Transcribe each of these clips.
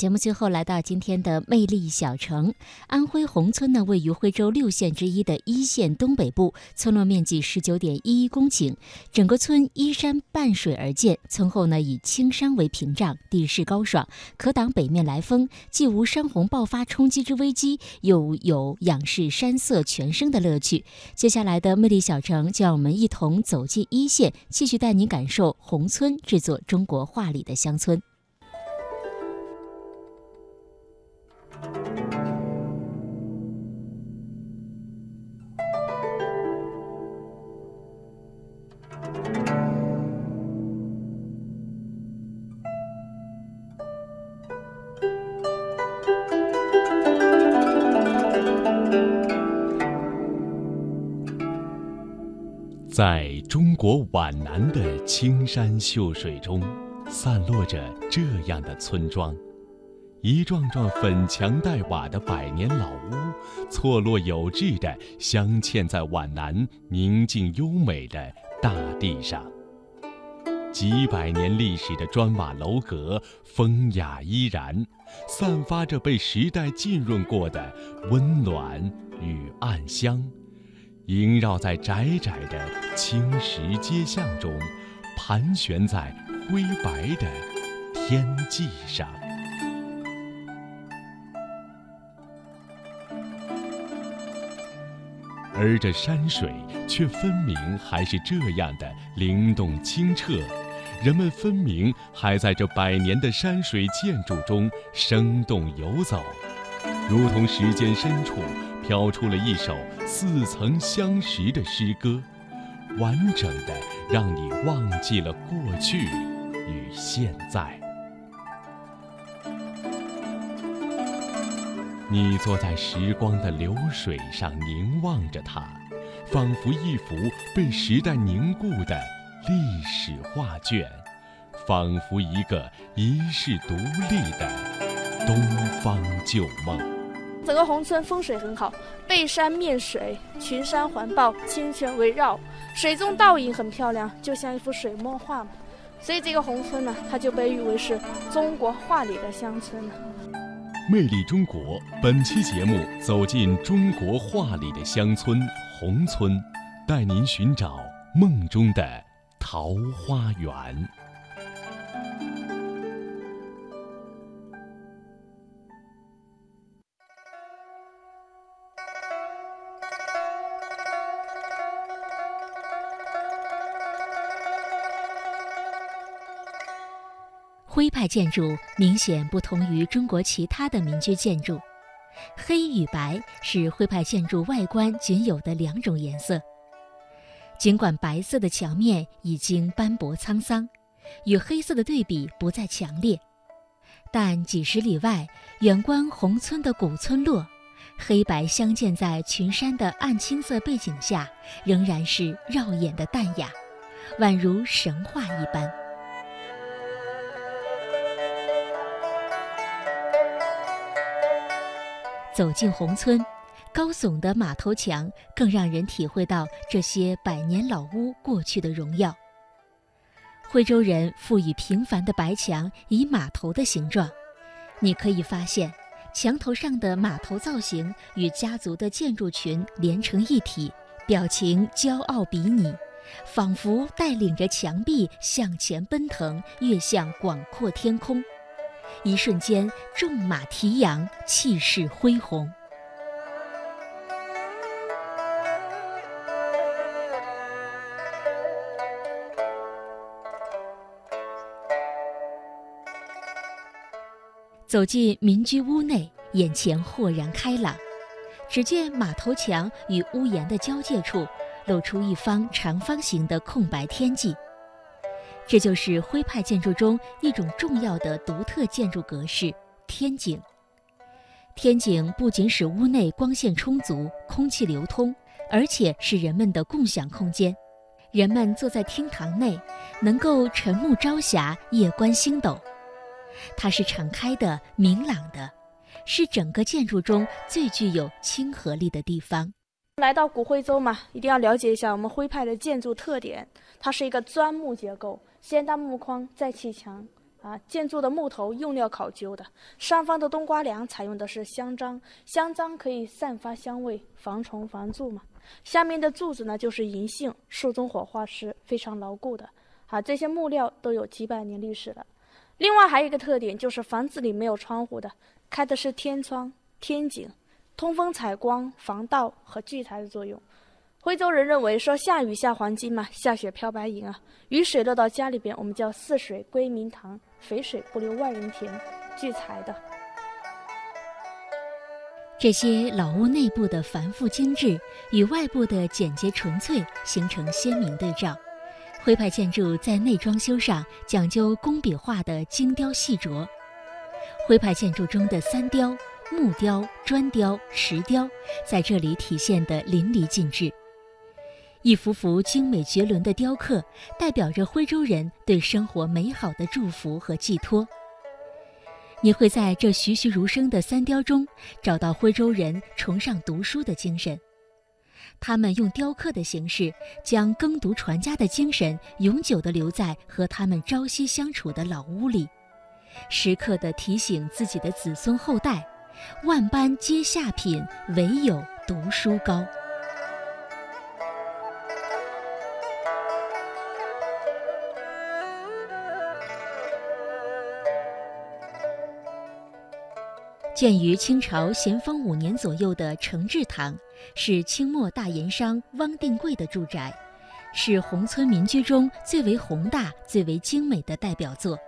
节目最后来到今天的魅力小城安徽宏村呢，位于徽州六县之一的一县东北部，村落面积十九点一一公顷，整个村依山傍水而建，村后呢以青山为屏障，地势高爽，可挡北面来风，既无山洪爆发冲击之危机，又有仰视山色全生的乐趣。接下来的魅力小城，就让我们一同走进一线，继续带您感受宏村这座中国画里的乡村。在中国皖南的青山秀水中，散落着这样的村庄。一幢幢粉墙黛瓦的百年老屋，错落有致地镶嵌在皖南宁静优美的大地上。几百年历史的砖瓦楼阁，风雅依然，散发着被时代浸润过的温暖与暗香，萦绕在窄窄的青石街巷中，盘旋在灰白的天际上。而这山水却分明还是这样的灵动清澈，人们分明还在这百年的山水建筑中生动游走，如同时间深处飘出了一首似曾相识的诗歌，完整的让你忘记了过去与现在。你坐在时光的流水上凝望着它，仿佛一幅被时代凝固的历史画卷，仿佛一个遗世独立的东方旧梦。整个宏村风水很好，背山面水，群山环抱，清泉围绕，水中倒影很漂亮，就像一幅水墨画嘛。所以这个宏村呢，它就被誉为是中国画里的乡村。魅力中国，本期节目走进中国画里的乡村宏村，带您寻找梦中的桃花源。建筑明显不同于中国其他的民居建筑，黑与白是徽派建筑外观仅有的两种颜色。尽管白色的墙面已经斑驳沧桑，与黑色的对比不再强烈，但几十里外远观宏村的古村落，黑白相间在群山的暗青色背景下，仍然是耀眼的淡雅，宛如神话一般。走进宏村，高耸的马头墙更让人体会到这些百年老屋过去的荣耀。徽州人赋予平凡的白墙以马头的形状，你可以发现，墙头上的马头造型与家族的建筑群连成一体，表情骄傲比拟，仿佛带领着墙壁向前奔腾，跃向广阔天空。一瞬间，纵马提扬，气势恢宏。走进民居屋内，眼前豁然开朗。只见马头墙与屋檐的交界处，露出一方长方形的空白天际。这就是徽派建筑中一种重要的独特建筑格式——天井。天井不仅使屋内光线充足、空气流通，而且是人们的共享空间。人们坐在厅堂内，能够晨暮朝霞，夜观星斗。它是敞开的、明朗的，是整个建筑中最具有亲和力的地方。来到古徽州嘛，一定要了解一下我们徽派的建筑特点。它是一个砖木结构，先搭木框，再砌墙。啊，建筑的木头用料考究的，上方的冬瓜梁采用的是香樟，香樟可以散发香味，防虫防蛀嘛。下面的柱子呢，就是银杏，树中火化时非常牢固的。啊，这些木料都有几百年历史了。另外还有一个特点，就是房子里没有窗户的，开的是天窗，天井，通风采光、防盗和聚财的作用。徽州人认为说下雨下黄金嘛，下雪飘白银啊，雨水落到家里边，我们叫四水归明堂，肥水不流外人田，聚财的。这些老屋内部的繁复精致与外部的简洁纯粹形成鲜明对照。徽派建筑在内装修上讲究工笔画的精雕细琢。徽派建筑中的三雕——木雕、砖雕、石雕，在这里体现得淋漓尽致。一幅幅精美绝伦的雕刻，代表着徽州人对生活美好的祝福和寄托。你会在这栩栩如生的三雕中，找到徽州人崇尚读书的精神。他们用雕刻的形式，将耕读传家的精神永久地留在和他们朝夕相处的老屋里，时刻地提醒自己的子孙后代：万般皆下品，唯有读书高。建于清朝咸丰五年左右的承志堂，是清末大盐商汪定贵的住宅，是宏村民居中最为宏大、最为精美的代表作，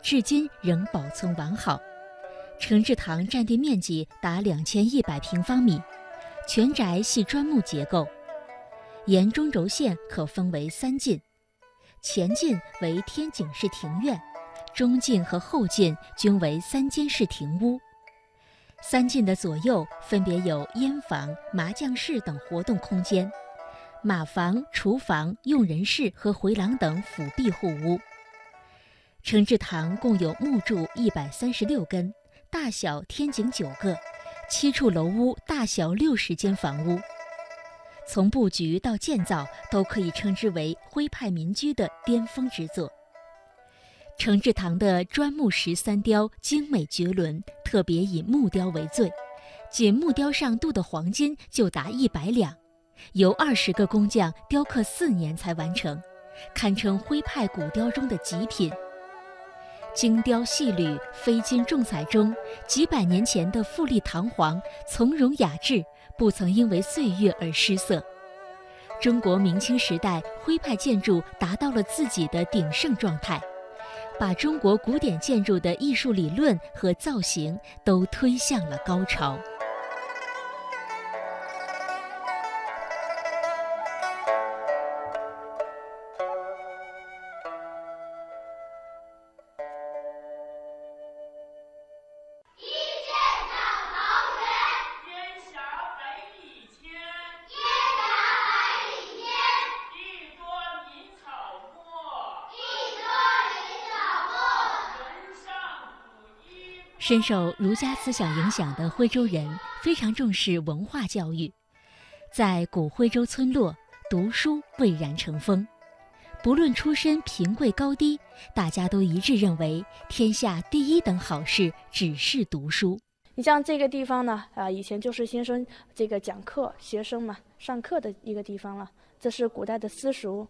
至今仍保存完好。承志堂占地面积达两千一百平方米，全宅系砖木结构，沿中轴线可分为三进，前进为天井式庭院，中进和后进均为三间式庭屋。三进的左右分别有烟房、麻将室等活动空间，马房、厨房、用人室和回廊等辅壁护屋。承志堂共有木柱一百三十六根，大小天井九个，七处楼屋，大小六十间房屋。从布局到建造，都可以称之为徽派民居的巅峰之作。承志堂的砖木石三雕精美绝伦，特别以木雕为最，仅木雕上镀的黄金就达一百两，由二十个工匠雕刻四年才完成，堪称徽派古雕中的极品。精雕细缕、飞金重彩中，几百年前的富丽堂皇、从容雅致，不曾因为岁月而失色。中国明清时代徽派建筑达到了自己的鼎盛状态。把中国古典建筑的艺术理论和造型都推向了高潮。深受儒家思想影响的徽州人非常重视文化教育，在古徽州村落，读书蔚然成风。不论出身贫贵高低，大家都一致认为，天下第一等好事只是读书。你像这个地方呢，啊，以前就是先生这个讲课、学生嘛上课的一个地方了。这是古代的私塾。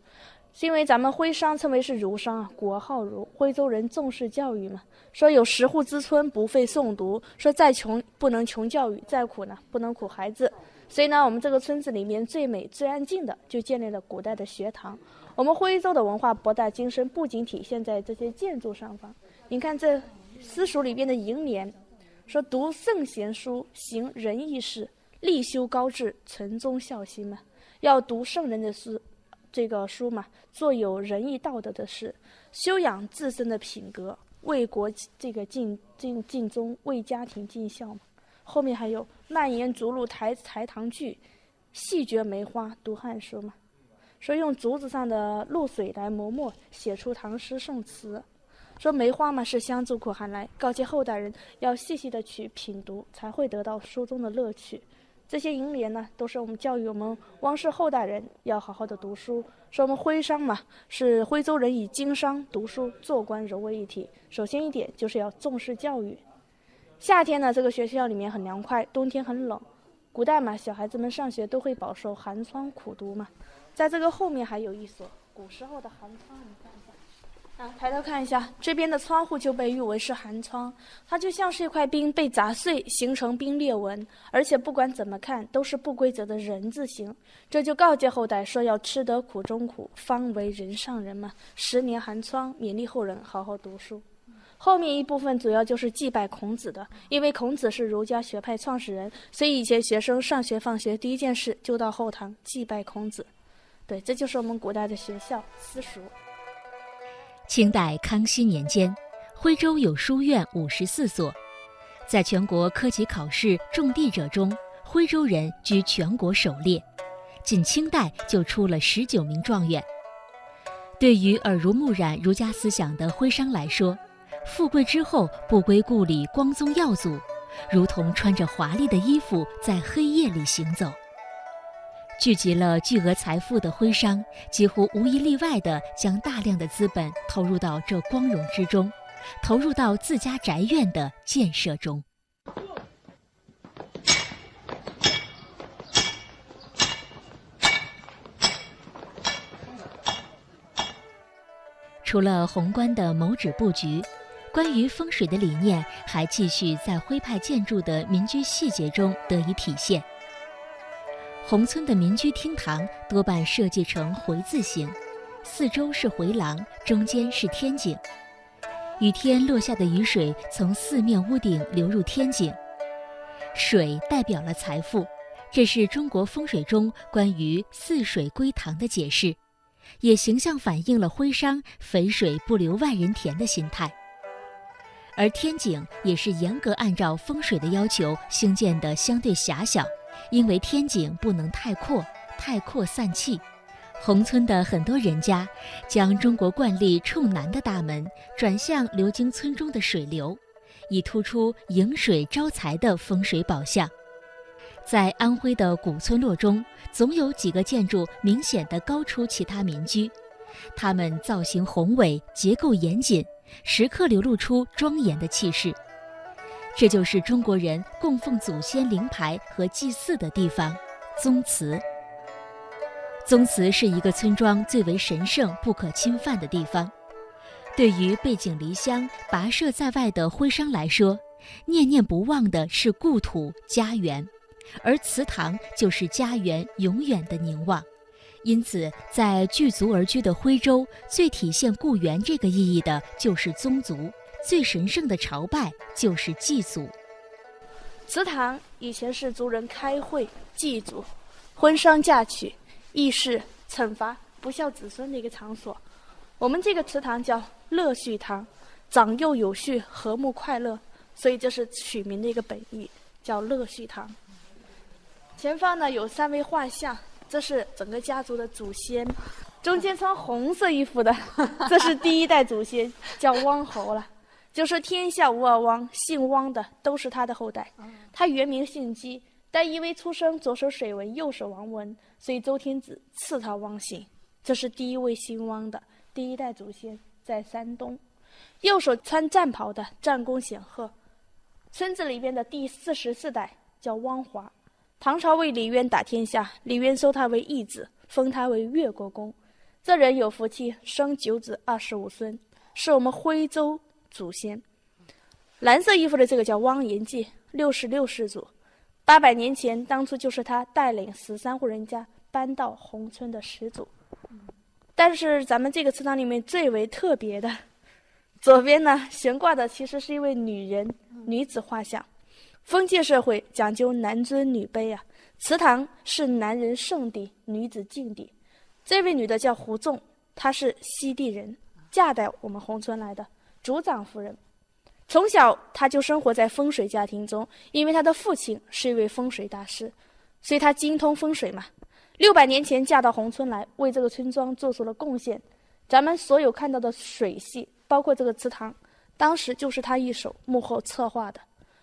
是因为咱们徽商称为是儒商啊，国号儒，徽州人重视教育嘛。说有十户之村不费诵读，说再穷不能穷教育，再苦呢不能苦孩子。所以呢，我们这个村子里面最美最安静的，就建立了古代的学堂。我们徽州的文化博大精深，不仅体现在这些建筑上方。你看这私塾里边的楹联，说读圣贤书，行仁义事，立修高志，存忠孝心嘛。要读圣人的书。这个书嘛，做有仁义道德的事，修养自身的品格，为国这个尽尽尽忠，为家庭尽孝嘛。后面还有蔓延逐鹿台台堂剧，细嚼梅花读汉书嘛。说用竹子上的露水来磨墨，写出唐诗宋词。说梅花嘛是香自苦寒来，告诫后代人要细细的去品读，才会得到书中的乐趣。这些楹联呢，都是我们教育我们汪氏后代人要好好的读书。说我们徽商嘛，是徽州人以经商、读书、做官融为一体。首先一点就是要重视教育。夏天呢，这个学校里面很凉快；冬天很冷。古代嘛，小孩子们上学都会饱受寒窗苦读嘛。在这个后面还有一所古时候的寒窗，抬头看一下，这边的窗户就被誉为是寒窗，它就像是一块冰被砸碎，形成冰裂纹，而且不管怎么看都是不规则的人字形。这就告诫后代说要吃得苦中苦，方为人上人嘛。十年寒窗，勉励后人好好读书。后面一部分主要就是祭拜孔子的，因为孔子是儒家学派创始人，所以以前学生上学放学第一件事就到后堂祭拜孔子。对，这就是我们古代的学校私塾。清代康熙年间，徽州有书院五十四所，在全国科级考试中第者中，徽州人居全国首列。仅清代就出了十九名状元。对于耳濡目染儒家思想的徽商来说，富贵之后不归故里，光宗耀祖，如同穿着华丽的衣服在黑夜里行走。聚集了巨额财富的徽商，几乎无一例外地将大量的资本投入到这光荣之中，投入到自家宅院的建设中。除了宏观的谋址布局，关于风水的理念还继续在徽派建筑的民居细节中得以体现。宏村的民居厅堂多半设计成回字形，四周是回廊，中间是天井。雨天落下的雨水从四面屋顶流入天井，水代表了财富，这是中国风水中关于“四水归堂”的解释，也形象反映了徽商“肥水不流外人田”的心态。而天井也是严格按照风水的要求兴建的，相对狭小。因为天井不能太阔，太阔散气。宏村的很多人家将中国惯例冲南的大门转向流经村中的水流，以突出迎水招财的风水宝相。在安徽的古村落中，总有几个建筑明显的高出其他民居，它们造型宏伟，结构严谨，时刻流露出庄严的气势。这就是中国人供奉祖先灵牌和祭祀的地方——宗祠。宗祠是一个村庄最为神圣、不可侵犯的地方。对于背井离乡、跋涉在外的徽商来说，念念不忘的是故土家园，而祠堂就是家园永远的凝望。因此，在聚族而居的徽州，最体现故园这个意义的就是宗族。最神圣的朝拜就是祭祖。祠堂以前是族人开会、祭祖、婚丧嫁娶、议事、惩罚不孝子孙的一个场所。我们这个祠堂叫乐序堂，长幼有序、和睦快乐，所以这是取名的一个本意，叫乐序堂。前方呢有三位画像，这是整个家族的祖先。中间穿红色衣服的，这是第一代祖先，叫汪侯了。就是天下无二汪，姓汪的都是他的后代。他原名姓姬，但因为出生左手水文，右手王文，所以周天子赐他汪姓。这是第一位姓汪的第一代祖先，在山东。右手穿战袍的战功显赫。村子里边的第四十四代叫汪华，唐朝为李渊打天下，李渊收他为义子，封他为越国公。这人有福气，生九子二十五孙，是我们徽州。祖先，蓝色衣服的这个叫汪延济，六十六世祖，八百年前当初就是他带领十三户人家搬到宏村的始祖。但是咱们这个祠堂里面最为特别的，左边呢悬挂的其实是一位女人女子画像。封建社会讲究男尊女卑啊，祠堂是男人圣地，女子禁地。这位女的叫胡仲，她是西地人，嫁到我们宏村来的。族长夫人，从小他就生活在风水家庭中，因为他的父亲是一位风水大师，所以他精通风水嘛。六百年前嫁到宏村来，为这个村庄做出了贡献。咱们所有看到的水系，包括这个祠堂，当时就是他一手幕后策划的。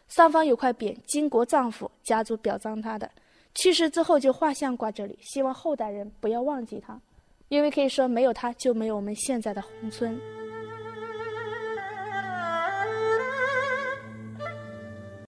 上方有块匾，金国丈夫，家族表彰他的。去世之后就画像挂这里，希望后代人不要忘记他，因为可以说没有他就没有我们现在的宏村。